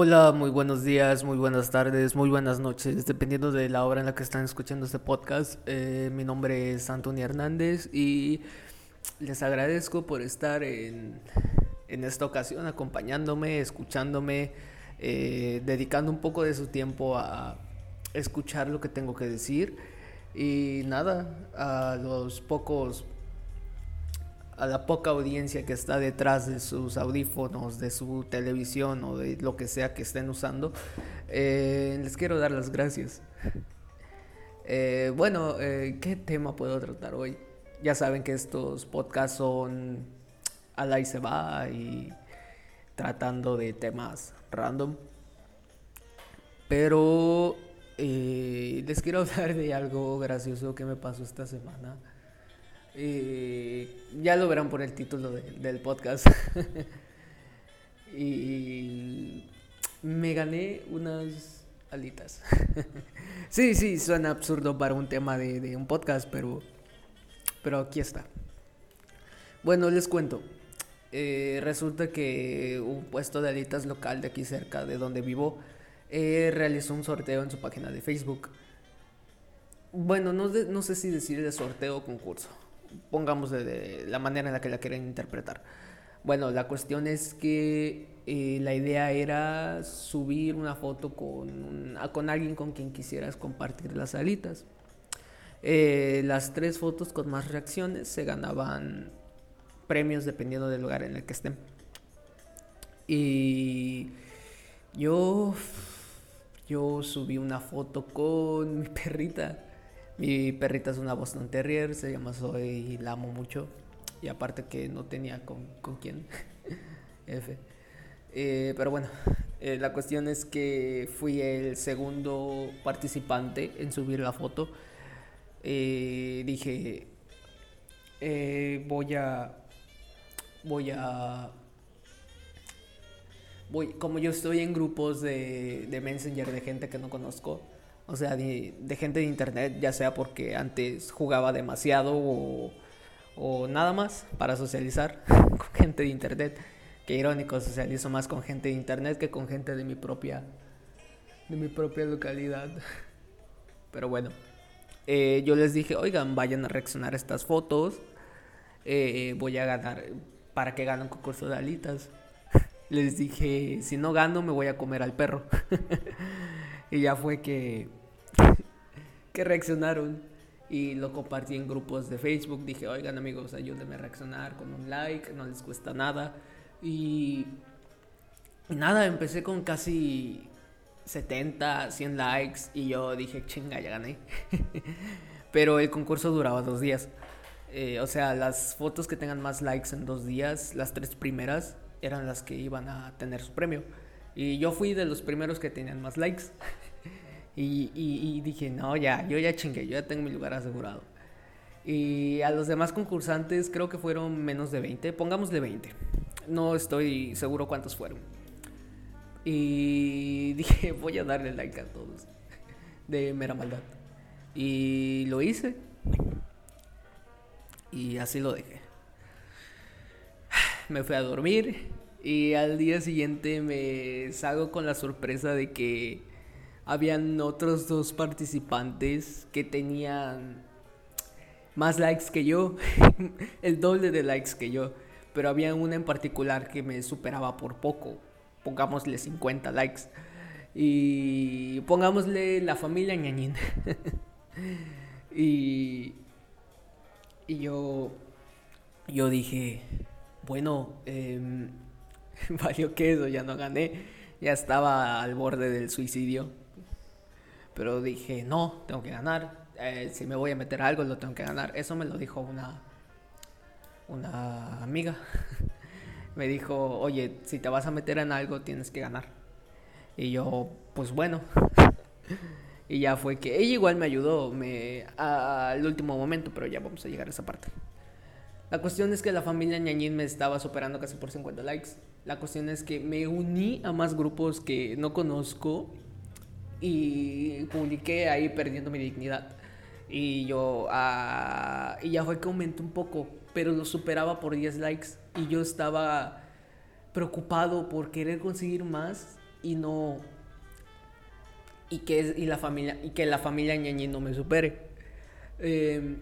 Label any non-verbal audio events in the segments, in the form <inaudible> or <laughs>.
Hola, muy buenos días, muy buenas tardes, muy buenas noches, dependiendo de la hora en la que están escuchando este podcast. Eh, mi nombre es Antonio Hernández y les agradezco por estar en, en esta ocasión acompañándome, escuchándome, eh, dedicando un poco de su tiempo a escuchar lo que tengo que decir. Y nada, a los pocos a la poca audiencia que está detrás de sus audífonos, de su televisión o de lo que sea que estén usando, eh, les quiero dar las gracias. Eh, bueno, eh, ¿qué tema puedo tratar hoy? Ya saben que estos podcasts son a la y se va y tratando de temas random. Pero les quiero <laughs> hablar de algo gracioso que me pasó esta semana. Ya lo verán por el título del podcast. <laughs> y me gané unas alitas. <laughs> sí, sí, suena absurdo para un tema de, un podcast, pero, pero aquí está. Bueno, les cuento. Eh, resulta que un puesto de alitas local de aquí cerca de donde vivo eh, realizó un sorteo en su página de Facebook. Bueno, no, no sé si decir de sorteo o concurso pongamos de, la manera en la que la quieren interpretar. Bueno, la cuestión es que eh, la idea era subir una foto con, con alguien con quien quisieras compartir las alitas. Eh, las tres fotos con más reacciones se ganaban premios dependiendo del lugar en el que estén. Y yo, yo subí una foto con mi perrita. Mi perrita es una Boston Terrier, se llama Zoe y la amo mucho. Y aparte que no tenía con, con quién. <laughs> F. Eh, pero bueno, eh, la cuestión es que fui el segundo participante en subir la foto. Eh, dije, voy a... Voy a... Voy, como yo estoy en grupos de, de Messenger de gente que no conozco, o sea, de, gente de internet, ya sea porque antes jugaba demasiado o, o nada más para socializar <laughs> con gente de internet. Qué irónico, socializo más con gente de internet que con gente de mi propia, de mi propia localidad. <laughs> Pero bueno, eh, yo les dije, oigan, vayan a reaccionar a estas fotos. Eh, voy a ganar, para que gane un concurso de alitas. <laughs> Les dije, si no gano, me voy a comer al perro. y ya fue que que reaccionaron y lo compartí en grupos de Facebook. Dije, oigan amigos, ayúdenme a reaccionar con un like, no les cuesta nada. Y, nada, empecé con casi 70, 100 likes y yo dije, chinga, ya gané. <laughs> Pero el concurso duraba dos días. Eh, o sea, las fotos que tengan más likes en dos días, las tres primeras, eran las que iban a tener su premio. Y yo fui de los primeros que tenían más likes. <laughs> Y, dije, no, ya, yo ya chingué, yo ya tengo mi lugar asegurado. Y a los demás concursantes creo que fueron menos de 20, pongámosle 20. No estoy seguro cuántos fueron. Y <laughs> dije, voy a darle like a todos. De mera maldad. Y lo hice. Y así lo dejé. <sighs> Me fui a dormir. Y al día siguiente me salgo con la sorpresa de que habían otros dos participantes que tenían más likes que yo, <laughs> el doble de likes que yo, pero había una en particular que me superaba por poco, pongámosle 50 likes. Y pongámosle la familia ñañín. <laughs> y, y yo, yo dije, bueno, eh, <laughs> valió que eso, ya no gané, ya estaba al borde del suicidio. Pero dije, no, tengo que ganar. Eh, si me voy a meter algo, lo tengo que ganar. Eso me lo dijo una, una amiga. <laughs> me dijo, oye, si te vas a meter en algo, tienes que ganar. Y yo, pues bueno. <laughs> y ya fue que ella igual me ayudó me, al último momento, pero ya vamos a llegar a esa parte. La cuestión es que la familia ñañín me estaba superando casi por 50 likes. La cuestión es que me uní a más grupos que no conozco y publiqué ahí perdiendo mi dignidad. Y yo, ah, y ya fue que aumentó un poco, pero lo superaba por 10 likes. Y yo estaba preocupado por querer conseguir más y no y que y la familia y que la familia ñañi no me supere em,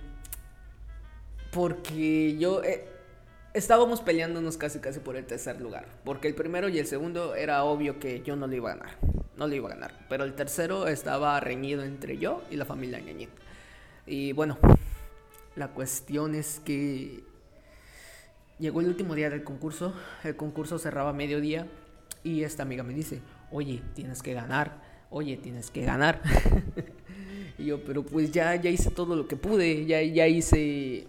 porque yo eh, estábamos peleándonos casi casi por el tercer lugar porque el primero y el segundo era obvio que yo no lo iba a ganar no lo iba a ganar pero el tercero estaba reñido entre yo y la familia ñañi y bueno la cuestión es que llegó el último día del concurso el concurso cerraba a mediodía y esta amiga me dice oye tienes que ganar oye, tienes que ganar. <laughs> y yo, pero pues ya, ya hice todo lo que pude, ya, ya hice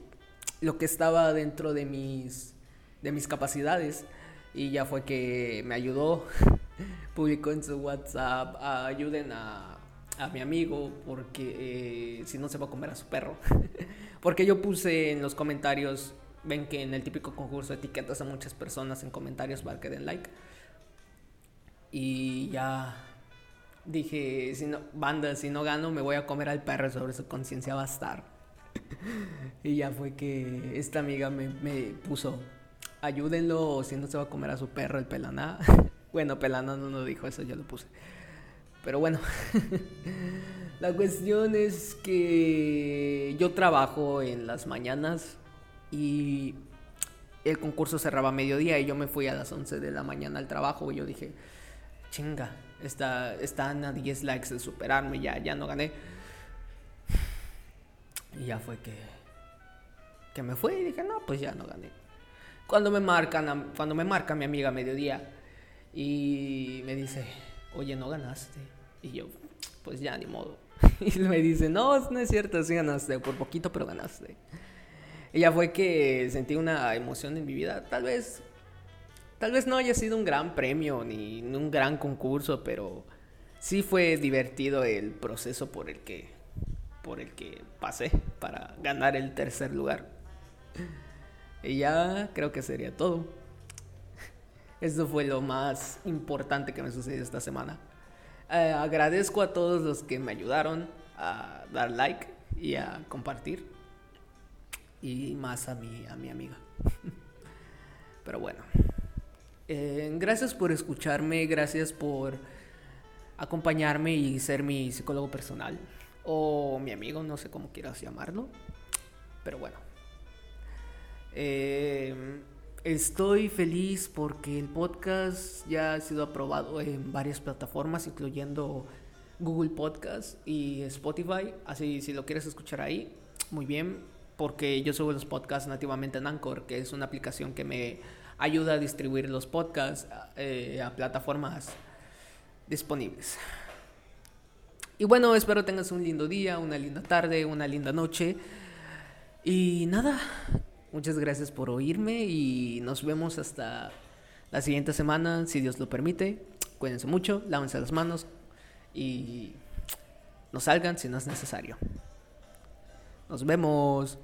lo que estaba dentro de mis, de mis capacidades. Y ya fue que me ayudó, <laughs> publicó en su WhatsApp, ayuden a, a mi amigo porque eh, si no se va a comer a su perro. <laughs> porque yo puse en los comentarios, ven que en el típico concurso etiquetas a muchas personas en comentarios para que den like. Y ya dije, si no, banda, si no gano, me voy a comer al perro, sobre su conciencia va a estar. <laughs> y ya fue que esta amiga me, me puso, ayúdenlo, si no se va a comer a su perro, el pelaná. <laughs> bueno, pelaná no lo dijo, eso ya lo puse. Pero bueno, <laughs> la cuestión es que yo trabajo en las mañanas y el concurso cerraba a mediodía y yo me fui a las 11 de la mañana al trabajo y yo dije, chinga, Está, están a 10 likes de superarme, ya, ya no gané. Y ya fue que, que me fue y dije, no, pues ya no gané. Cuando me marcan, cuando me marca mi amiga a mediodía y me dice, oye, no ganaste. Y yo, pues ya, ni modo. <laughs> Y me dice, no, no es cierto, sí ganaste, por poquito, pero ganaste. Y ya fue que sentí una emoción en mi vida. Tal vez Tal vez no haya sido un gran premio ni un gran concurso, pero sí fue divertido el proceso por el que por el que pasé para ganar el tercer lugar. Y ya creo que sería todo. Eso fue lo más importante que me sucedió esta semana. Eh, agradezco a todos los que me ayudaron a dar like y a compartir. Y más a mi, a mi amiga. <laughs> Pero bueno. Eh, gracias por escucharme, gracias por acompañarme y ser mi psicólogo personal o mi amigo, no sé cómo quieras llamarlo. Pero bueno. Eh, estoy feliz porque el podcast ya ha sido aprobado en varias plataformas, incluyendo Google Podcast y Spotify. Así si lo quieres escuchar ahí, muy bien, porque yo subo los podcasts nativamente en Anchor, que es una aplicación que me ayuda a distribuir los podcasts eh, a plataformas disponibles. Y bueno, espero tengas un lindo día, una linda tarde, una linda noche. Y nada, muchas gracias por oírme y nos vemos hasta la siguiente semana, si Dios lo permite. Cuídense mucho, lávense las manos y no salgan si no es necesario. Nos vemos.